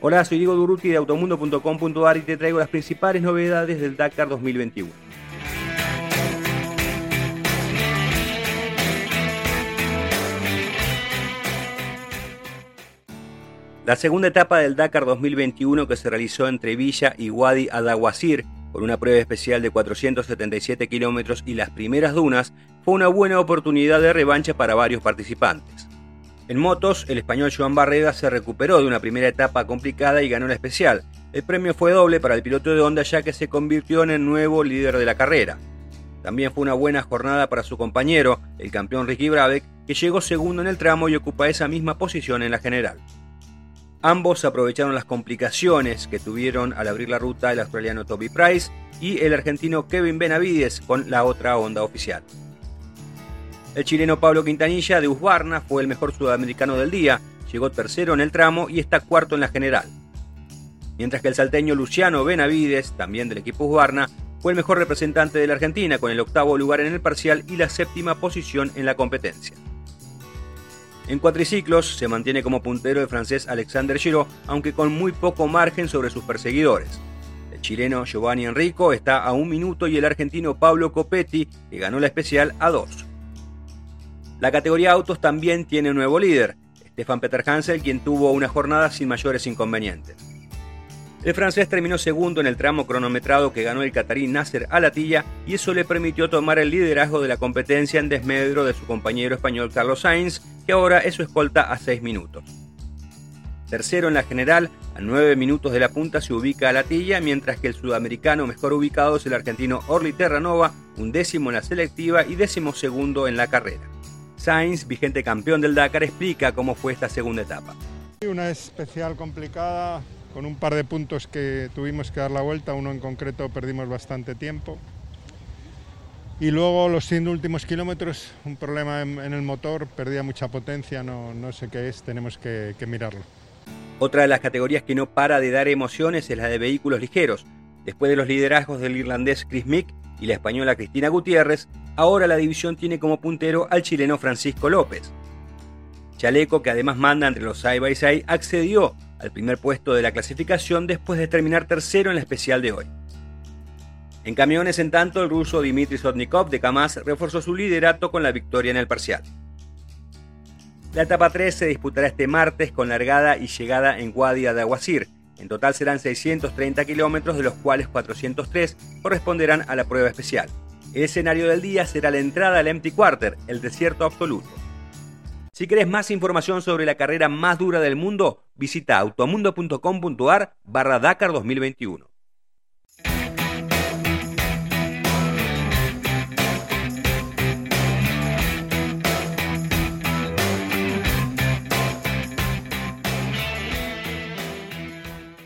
Hola, soy Diego Duruti de automundo.com.ar y te traigo las principales novedades del Dakar 2021. La segunda etapa del Dakar 2021 que se realizó entre Villa y Wadi Adaguasir por una prueba especial de 477 kilómetros y las primeras dunas fue una buena oportunidad de revancha para varios participantes. En motos, el español Joan Barreda se recuperó de una primera etapa complicada y ganó la especial. El premio fue doble para el piloto de Honda ya que se convirtió en el nuevo líder de la carrera. También fue una buena jornada para su compañero, el campeón Ricky Brabeck, que llegó segundo en el tramo y ocupa esa misma posición en la general. Ambos aprovecharon las complicaciones que tuvieron al abrir la ruta el australiano Toby Price y el argentino Kevin Benavides con la otra Honda oficial. El chileno Pablo Quintanilla de Husqvarna fue el mejor sudamericano del día, llegó tercero en el tramo y está cuarto en la general. Mientras que el salteño Luciano Benavides, también del equipo Husqvarna, fue el mejor representante de la Argentina con el octavo lugar en el parcial y la séptima posición en la competencia. En cuatriciclos se mantiene como puntero el francés Alexander Giraud, aunque con muy poco margen sobre sus perseguidores. El chileno Giovanni Enrico está a un minuto y el argentino Pablo Copetti, que ganó la especial, a dos. La categoría autos también tiene nuevo líder, Stefan Peter Hansel, quien tuvo una jornada sin mayores inconvenientes. El francés terminó segundo en el tramo cronometrado que ganó el catarí Nasser Alatilla y eso le permitió tomar el liderazgo de la competencia en desmedro de su compañero español Carlos Sainz, que ahora es su escolta a 6 minutos. Tercero en la general, a 9 minutos de la punta se ubica Alatilla, mientras que el sudamericano mejor ubicado es el argentino Orly Terranova, un décimo en la selectiva y décimo segundo en la carrera. Sainz, vigente campeón del Dakar, explica cómo fue esta segunda etapa. Una especial complicada, con un par de puntos que tuvimos que dar la vuelta, uno en concreto perdimos bastante tiempo. Y luego los 100 últimos kilómetros, un problema en, el motor, perdía mucha potencia, no, no sé qué es, tenemos que, que mirarlo. Otra de las categorías que no para de dar emociones es la de vehículos ligeros. Después de los liderazgos del irlandés Chris Mick y la española Cristina Gutiérrez, ahora la división tiene como puntero al chileno Francisco López. Chaleco, que además manda entre los side by side, accedió al primer puesto de la clasificación después de terminar tercero en la especial de hoy. En camiones, en tanto, el ruso Dmitry Sotnikov de Kamaz reforzó su liderato con la victoria en el parcial. La etapa 3 se disputará este martes con largada y llegada en Guadia de Aguasir, en total serán 630 kilómetros, de los cuales 403 corresponderán a la prueba especial. El escenario del día será la entrada al Empty Quarter, el desierto absoluto. Si querés más información sobre la carrera más dura del mundo, visita automundo.com.ar barra Dakar 2021.